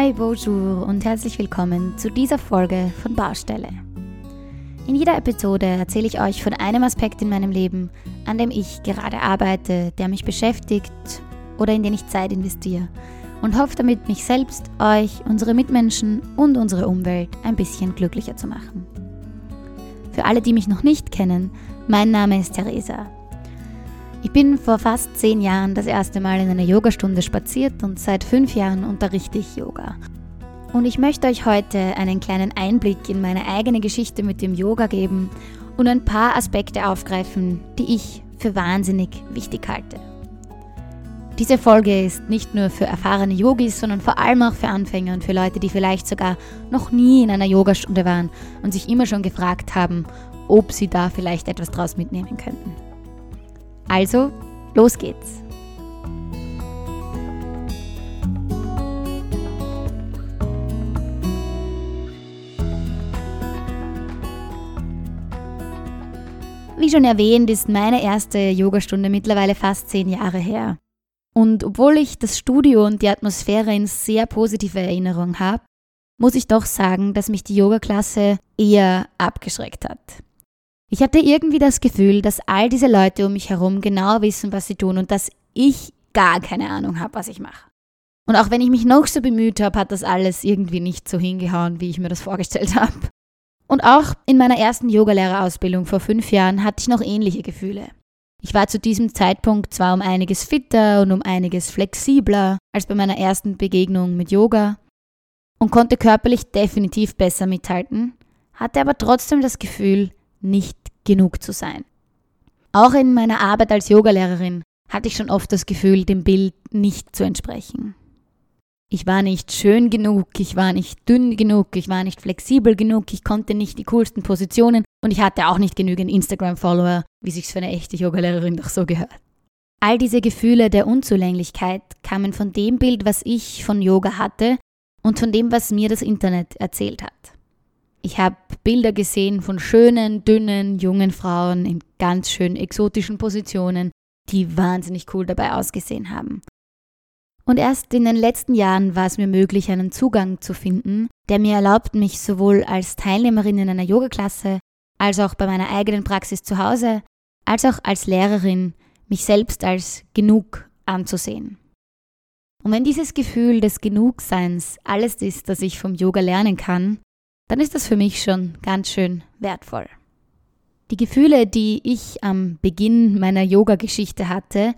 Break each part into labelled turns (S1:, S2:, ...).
S1: Hi, bonjour und herzlich willkommen zu dieser Folge von Baustelle. In jeder Episode erzähle ich euch von einem Aspekt in meinem Leben, an dem ich gerade arbeite, der mich beschäftigt oder in den ich Zeit investiere und hoffe damit, mich selbst, euch, unsere Mitmenschen und unsere Umwelt ein bisschen glücklicher zu machen. Für alle, die mich noch nicht kennen, mein Name ist Theresa. Ich bin vor fast zehn Jahren das erste Mal in einer Yogastunde spaziert und seit fünf Jahren unterrichte ich Yoga. Und ich möchte euch heute einen kleinen Einblick in meine eigene Geschichte mit dem Yoga geben und ein paar Aspekte aufgreifen, die ich für wahnsinnig wichtig halte. Diese Folge ist nicht nur für erfahrene Yogis, sondern vor allem auch für Anfänger und für Leute, die vielleicht sogar noch nie in einer Yogastunde waren und sich immer schon gefragt haben, ob sie da vielleicht etwas draus mitnehmen könnten. Also, los geht's! Wie schon erwähnt, ist meine erste Yogastunde mittlerweile fast zehn Jahre her. Und obwohl ich das Studio und die Atmosphäre in sehr positive Erinnerung habe, muss ich doch sagen, dass mich die Yogaklasse eher abgeschreckt hat. Ich hatte irgendwie das Gefühl, dass all diese Leute um mich herum genau wissen, was sie tun und dass ich gar keine Ahnung habe, was ich mache. Und auch wenn ich mich noch so bemüht habe, hat das alles irgendwie nicht so hingehauen, wie ich mir das vorgestellt habe. Und auch in meiner ersten Yogalehrerausbildung vor fünf Jahren hatte ich noch ähnliche Gefühle. Ich war zu diesem Zeitpunkt zwar um einiges fitter und um einiges flexibler als bei meiner ersten Begegnung mit Yoga und konnte körperlich definitiv besser mithalten, hatte aber trotzdem das Gefühl, nicht genug zu sein. Auch in meiner Arbeit als Yogalehrerin hatte ich schon oft das Gefühl, dem Bild nicht zu entsprechen. Ich war nicht schön genug, ich war nicht dünn genug, ich war nicht flexibel genug, ich konnte nicht die coolsten Positionen und ich hatte auch nicht genügend Instagram-Follower, wie sich's für eine echte Yogalehrerin doch so gehört. All diese Gefühle der Unzulänglichkeit kamen von dem Bild, was ich von Yoga hatte und von dem, was mir das Internet erzählt hat. Ich habe Bilder gesehen von schönen, dünnen, jungen Frauen in ganz schön exotischen Positionen, die wahnsinnig cool dabei ausgesehen haben. Und erst in den letzten Jahren war es mir möglich, einen Zugang zu finden, der mir erlaubt, mich sowohl als Teilnehmerin in einer Yogaklasse, als auch bei meiner eigenen Praxis zu Hause, als auch als Lehrerin, mich selbst als genug anzusehen. Und wenn dieses Gefühl des Genugseins alles ist, das ich vom Yoga lernen kann, dann ist das für mich schon ganz schön wertvoll. Die Gefühle, die ich am Beginn meiner Yoga-Geschichte hatte,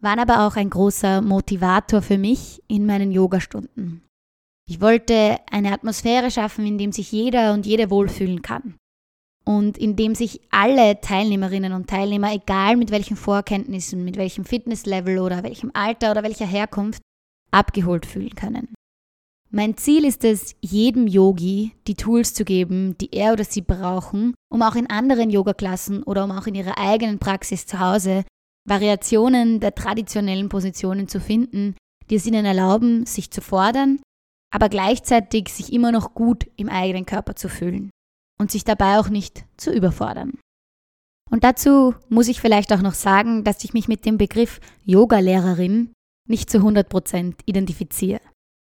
S1: waren aber auch ein großer Motivator für mich in meinen Yogastunden. Ich wollte eine Atmosphäre schaffen, in dem sich jeder und jede wohlfühlen kann. Und in dem sich alle Teilnehmerinnen und Teilnehmer, egal mit welchen Vorkenntnissen, mit welchem Fitnesslevel oder welchem Alter oder welcher Herkunft, abgeholt fühlen können. Mein Ziel ist es, jedem Yogi die Tools zu geben, die er oder sie brauchen, um auch in anderen Yoga-Klassen oder um auch in ihrer eigenen Praxis zu Hause Variationen der traditionellen Positionen zu finden, die es ihnen erlauben, sich zu fordern, aber gleichzeitig sich immer noch gut im eigenen Körper zu fühlen und sich dabei auch nicht zu überfordern. Und dazu muss ich vielleicht auch noch sagen, dass ich mich mit dem Begriff Yoga-Lehrerin nicht zu 100% identifiziere.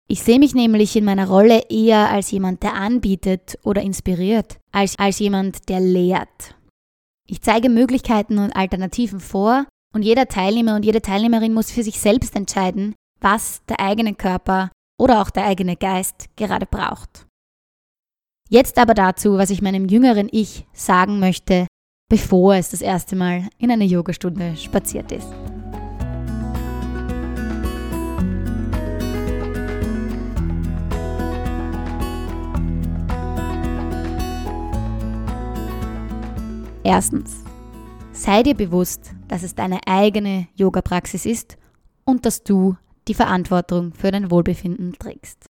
S1: Ich sehe mich nämlich in meiner Rolle eher als jemand, der anbietet oder inspiriert, als als jemand, der lehrt. Ich zeige Möglichkeiten und Alternativen vor und jeder Teilnehmer und jede Teilnehmerin muss für sich selbst entscheiden, was der eigene Körper oder auch der eigene Geist gerade braucht. Jetzt aber dazu, was ich meinem jüngeren Ich sagen möchte, bevor es das erste Mal in eine Yogastunde spaziert ist. Erstens, sei dir bewusst, dass es deine eigene Yoga-Praxis ist und dass du die Verantwortung für dein Wohlbefinden trägst.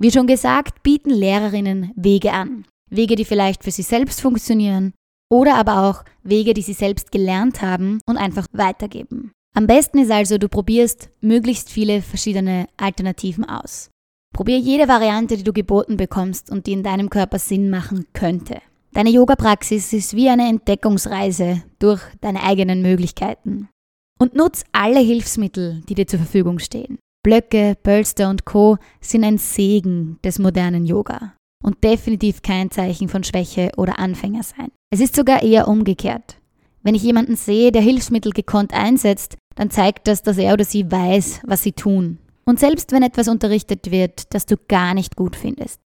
S1: Wie schon gesagt, bieten Lehrerinnen Wege an. Wege, die vielleicht für sie selbst funktionieren oder aber auch Wege, die sie selbst gelernt haben und einfach weitergeben. Am besten ist also, du probierst möglichst viele verschiedene Alternativen aus. Probier jede Variante, die du geboten bekommst und die in deinem Körper Sinn machen könnte. Deine Yoga-Praxis ist wie eine Entdeckungsreise durch deine eigenen Möglichkeiten. Und nutz alle Hilfsmittel, die dir zur Verfügung stehen. Blöcke, Bölster und Co. sind ein Segen des modernen Yoga und definitiv kein Zeichen von Schwäche oder Anfänger sein. Es ist sogar eher umgekehrt. Wenn ich jemanden sehe, der Hilfsmittel gekonnt einsetzt, dann zeigt das, dass er oder sie weiß, was sie tun. Und selbst wenn etwas unterrichtet wird, das du gar nicht gut findest.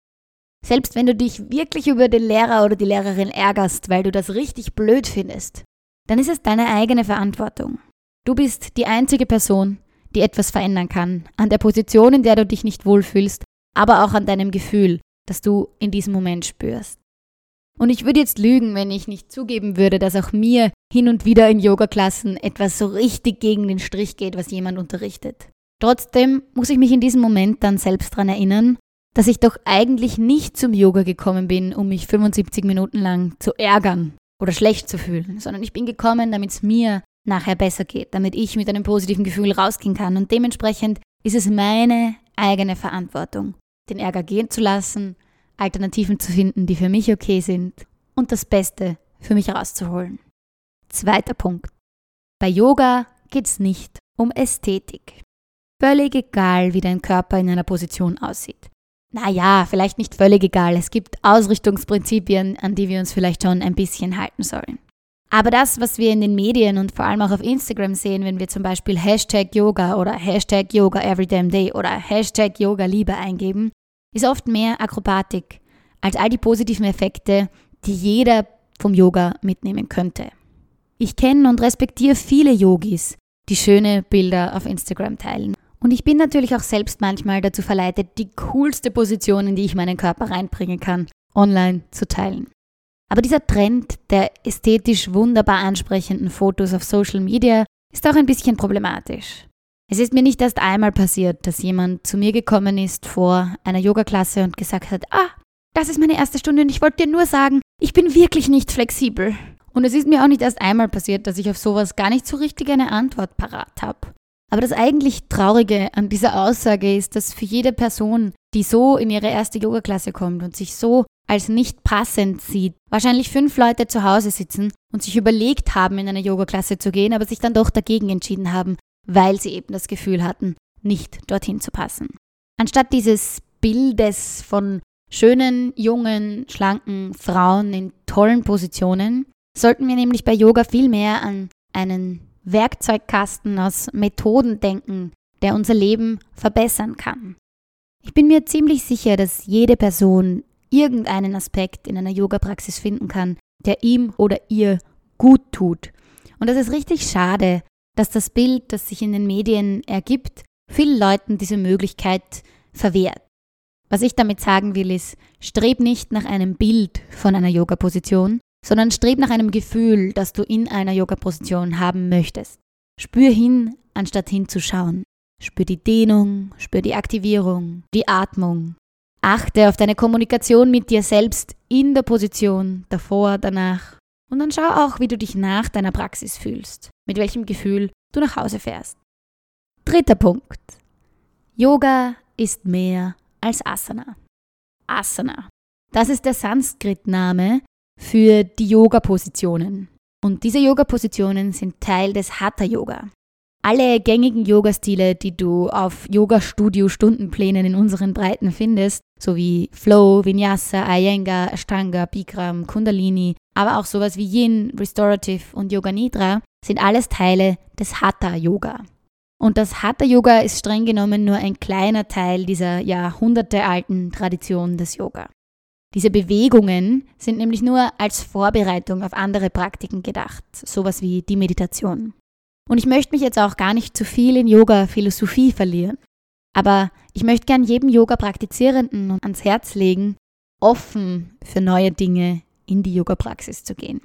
S1: Selbst wenn du dich wirklich über den Lehrer oder die Lehrerin ärgerst, weil du das richtig blöd findest, dann ist es deine eigene Verantwortung. Du bist die einzige Person, die etwas verändern kann, an der Position, in der du dich nicht wohlfühlst, aber auch an deinem Gefühl, das du in diesem Moment spürst. Und ich würde jetzt lügen, wenn ich nicht zugeben würde, dass auch mir hin und wieder in Yoga-Klassen etwas so richtig gegen den Strich geht, was jemand unterrichtet. Trotzdem muss ich mich in diesem Moment dann selbst daran erinnern, dass ich doch eigentlich nicht zum Yoga gekommen bin, um mich 75 Minuten lang zu ärgern oder schlecht zu fühlen, sondern ich bin gekommen, damit es mir nachher besser geht, damit ich mit einem positiven Gefühl rausgehen kann. Und dementsprechend ist es meine eigene Verantwortung, den Ärger gehen zu lassen, Alternativen zu finden, die für mich okay sind und das Beste für mich rauszuholen. Zweiter Punkt. Bei Yoga geht es nicht um Ästhetik. Völlig egal, wie dein Körper in einer Position aussieht. Naja, vielleicht nicht völlig egal. Es gibt Ausrichtungsprinzipien, an die wir uns vielleicht schon ein bisschen halten sollen. Aber das, was wir in den Medien und vor allem auch auf Instagram sehen, wenn wir zum Beispiel Hashtag Yoga oder Hashtag Yoga Every Damn Day oder Hashtag Yoga Liebe eingeben, ist oft mehr Akrobatik als all die positiven Effekte, die jeder vom Yoga mitnehmen könnte. Ich kenne und respektiere viele Yogis, die schöne Bilder auf Instagram teilen. Und ich bin natürlich auch selbst manchmal dazu verleitet, die coolste Position, in die ich meinen Körper reinbringen kann, online zu teilen. Aber dieser Trend der ästhetisch wunderbar ansprechenden Fotos auf Social Media ist auch ein bisschen problematisch. Es ist mir nicht erst einmal passiert, dass jemand zu mir gekommen ist vor einer Yogaklasse und gesagt hat, ah, das ist meine erste Stunde und ich wollte dir nur sagen, ich bin wirklich nicht flexibel. Und es ist mir auch nicht erst einmal passiert, dass ich auf sowas gar nicht so richtig eine Antwort parat habe. Aber das eigentlich Traurige an dieser Aussage ist, dass für jede Person, die so in ihre erste Yogaklasse kommt und sich so als nicht passend sieht, wahrscheinlich fünf Leute zu Hause sitzen und sich überlegt haben, in eine Yogaklasse zu gehen, aber sich dann doch dagegen entschieden haben, weil sie eben das Gefühl hatten, nicht dorthin zu passen. Anstatt dieses Bildes von schönen, jungen, schlanken Frauen in tollen Positionen, sollten wir nämlich bei Yoga viel mehr an einen Werkzeugkasten aus Methoden denken, der unser Leben verbessern kann. Ich bin mir ziemlich sicher, dass jede Person irgendeinen Aspekt in einer Yoga-Praxis finden kann, der ihm oder ihr gut tut. Und das ist richtig schade, dass das Bild, das sich in den Medien ergibt, vielen Leuten diese Möglichkeit verwehrt. Was ich damit sagen will, ist, streb nicht nach einem Bild von einer Yoga-Position, sondern streb nach einem Gefühl, das du in einer Yoga-Position haben möchtest. Spür hin, anstatt hinzuschauen. Spür die Dehnung, spür die Aktivierung, die Atmung. Achte auf deine Kommunikation mit dir selbst in der Position, davor, danach. Und dann schau auch, wie du dich nach deiner Praxis fühlst, mit welchem Gefühl du nach Hause fährst. Dritter Punkt. Yoga ist mehr als Asana. Asana. Das ist der Sanskrit-Name für die Yoga-Positionen. Und diese Yoga-Positionen sind Teil des Hatha-Yoga. Alle gängigen Yoga-Stile, die du auf Yoga-Studio-Stundenplänen in unseren Breiten findest, sowie Flow, Vinyasa, Iyengar, Ashtanga, Bikram, Kundalini, aber auch sowas wie Yin, Restorative und Yoga Nidra, sind alles Teile des Hatha-Yoga. Und das Hatha-Yoga ist streng genommen nur ein kleiner Teil dieser jahrhundertealten Tradition des Yoga. Diese Bewegungen sind nämlich nur als Vorbereitung auf andere Praktiken gedacht, sowas wie die Meditation. Und ich möchte mich jetzt auch gar nicht zu viel in Yoga-Philosophie verlieren. Aber ich möchte gern jedem Yoga-Praktizierenden ans Herz legen, offen für neue Dinge in die Yoga-Praxis zu gehen.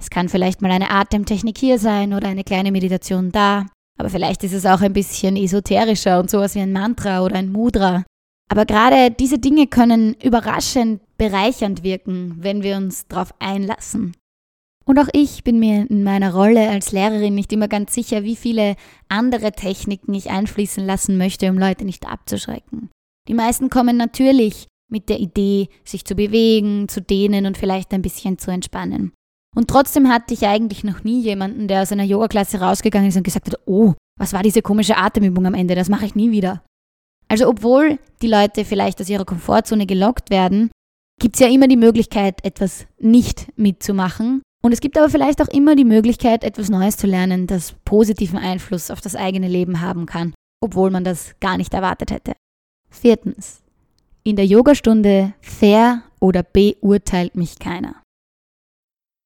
S1: Es kann vielleicht mal eine Atemtechnik hier sein oder eine kleine Meditation da, aber vielleicht ist es auch ein bisschen esoterischer und sowas wie ein Mantra oder ein Mudra. Aber gerade diese Dinge können überraschend bereichernd wirken, wenn wir uns darauf einlassen. Und auch ich bin mir in meiner Rolle als Lehrerin nicht immer ganz sicher, wie viele andere Techniken ich einfließen lassen möchte, um Leute nicht abzuschrecken. Die meisten kommen natürlich mit der Idee, sich zu bewegen, zu dehnen und vielleicht ein bisschen zu entspannen. Und trotzdem hatte ich eigentlich noch nie jemanden, der aus einer Yoga-Klasse rausgegangen ist und gesagt hat, oh, was war diese komische Atemübung am Ende, das mache ich nie wieder. Also obwohl die Leute vielleicht aus ihrer Komfortzone gelockt werden, gibt es ja immer die Möglichkeit, etwas nicht mitzumachen. Und es gibt aber vielleicht auch immer die Möglichkeit, etwas Neues zu lernen, das positiven Einfluss auf das eigene Leben haben kann, obwohl man das gar nicht erwartet hätte. Viertens. In der Yogastunde fair oder beurteilt mich keiner.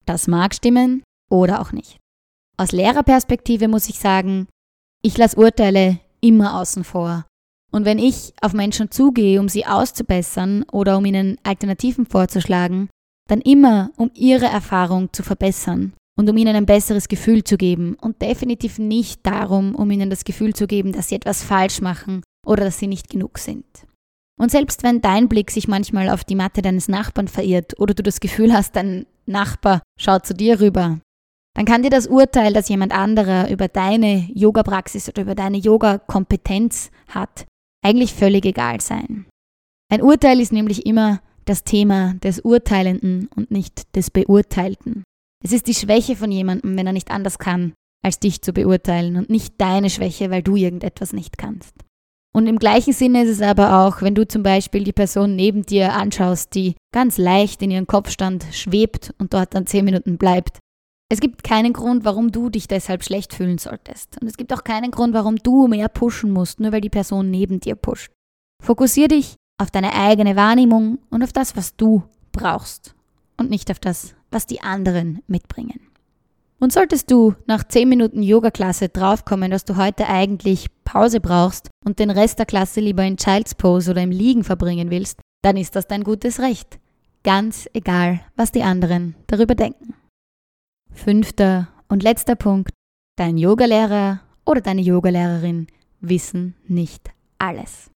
S1: Das mag stimmen oder auch nicht. Aus Lehrerperspektive muss ich sagen, ich lasse Urteile immer außen vor. Und wenn ich auf Menschen zugehe, um sie auszubessern oder um ihnen Alternativen vorzuschlagen, dann immer, um ihre Erfahrung zu verbessern und um ihnen ein besseres Gefühl zu geben und definitiv nicht darum, um ihnen das Gefühl zu geben, dass sie etwas falsch machen oder dass sie nicht genug sind. Und selbst wenn dein Blick sich manchmal auf die Matte deines Nachbarn verirrt oder du das Gefühl hast, dein Nachbar schaut zu dir rüber, dann kann dir das Urteil, das jemand anderer über deine Yoga-Praxis oder über deine Yoga-Kompetenz hat, eigentlich völlig egal sein. Ein Urteil ist nämlich immer das Thema des Urteilenden und nicht des Beurteilten. Es ist die Schwäche von jemandem, wenn er nicht anders kann, als dich zu beurteilen und nicht deine Schwäche, weil du irgendetwas nicht kannst. Und im gleichen Sinne ist es aber auch, wenn du zum Beispiel die Person neben dir anschaust, die ganz leicht in ihren Kopfstand schwebt und dort dann zehn Minuten bleibt. Es gibt keinen Grund, warum du dich deshalb schlecht fühlen solltest. Und es gibt auch keinen Grund, warum du mehr pushen musst, nur weil die Person neben dir pusht. Fokussier dich auf deine eigene Wahrnehmung und auf das, was du brauchst und nicht auf das, was die anderen mitbringen. Und solltest du nach 10 Minuten Yoga-Klasse draufkommen, dass du heute eigentlich Pause brauchst und den Rest der Klasse lieber in Child's Pose oder im Liegen verbringen willst, dann ist das dein gutes Recht. Ganz egal, was die anderen darüber denken. Fünfter und letzter Punkt. Dein Yogalehrer oder deine Yogalehrerin wissen nicht alles.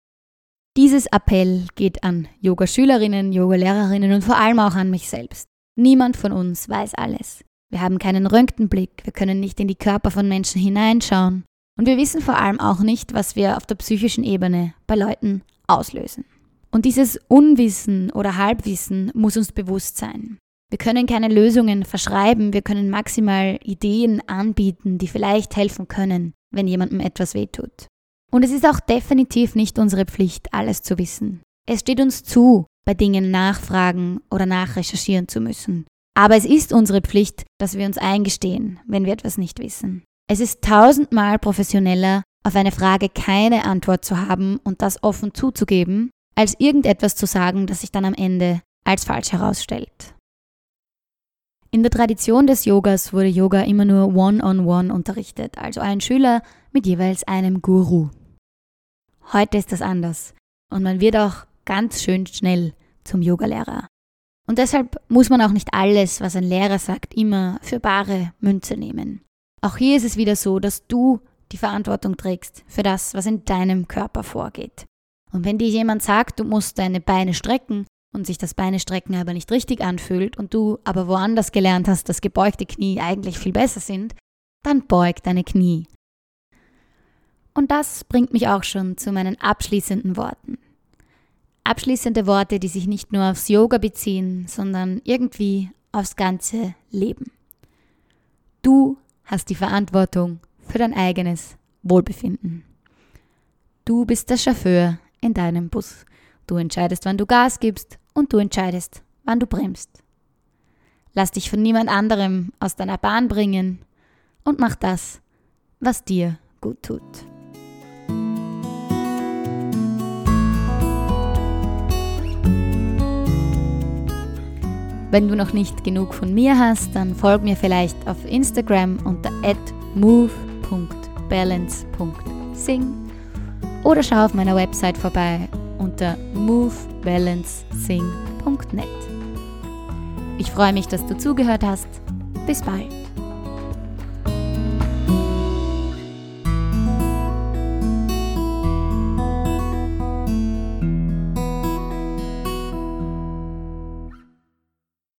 S1: Dieses Appell geht an Yogaschülerinnen, Yogalehrerinnen und vor allem auch an mich selbst. Niemand von uns weiß alles. Wir haben keinen Röntgenblick, wir können nicht in die Körper von Menschen hineinschauen und wir wissen vor allem auch nicht, was wir auf der psychischen Ebene bei Leuten auslösen. Und dieses Unwissen oder Halbwissen muss uns bewusst sein. Wir können keine Lösungen verschreiben, wir können maximal Ideen anbieten, die vielleicht helfen können, wenn jemandem etwas wehtut. Und es ist auch definitiv nicht unsere Pflicht, alles zu wissen. Es steht uns zu, bei Dingen nachfragen oder nachrecherchieren zu müssen. Aber es ist unsere Pflicht, dass wir uns eingestehen, wenn wir etwas nicht wissen. Es ist tausendmal professioneller, auf eine Frage keine Antwort zu haben und das offen zuzugeben, als irgendetwas zu sagen, das sich dann am Ende als falsch herausstellt. In der Tradition des Yogas wurde Yoga immer nur one-on-one -on -one unterrichtet, also ein Schüler mit jeweils einem Guru. Heute ist das anders und man wird auch ganz schön schnell zum Yogalehrer. Und deshalb muss man auch nicht alles, was ein Lehrer sagt, immer für bare Münze nehmen. Auch hier ist es wieder so, dass du die Verantwortung trägst für das, was in deinem Körper vorgeht. Und wenn dir jemand sagt, du musst deine Beine strecken und sich das Beinestrecken aber nicht richtig anfühlt und du aber woanders gelernt hast, dass gebeugte Knie eigentlich viel besser sind, dann beug deine Knie. Und das bringt mich auch schon zu meinen abschließenden Worten. Abschließende Worte, die sich nicht nur aufs Yoga beziehen, sondern irgendwie aufs ganze Leben. Du hast die Verantwortung für dein eigenes Wohlbefinden. Du bist der Chauffeur in deinem Bus. Du entscheidest, wann du Gas gibst und du entscheidest, wann du bremst. Lass dich von niemand anderem aus deiner Bahn bringen und mach das, was dir gut tut. Wenn du noch nicht genug von mir hast, dann folg mir vielleicht auf Instagram unter move.balance.sing oder schau auf meiner Website vorbei unter movebalancesing.net. Ich freue mich, dass du zugehört hast. Bis bald.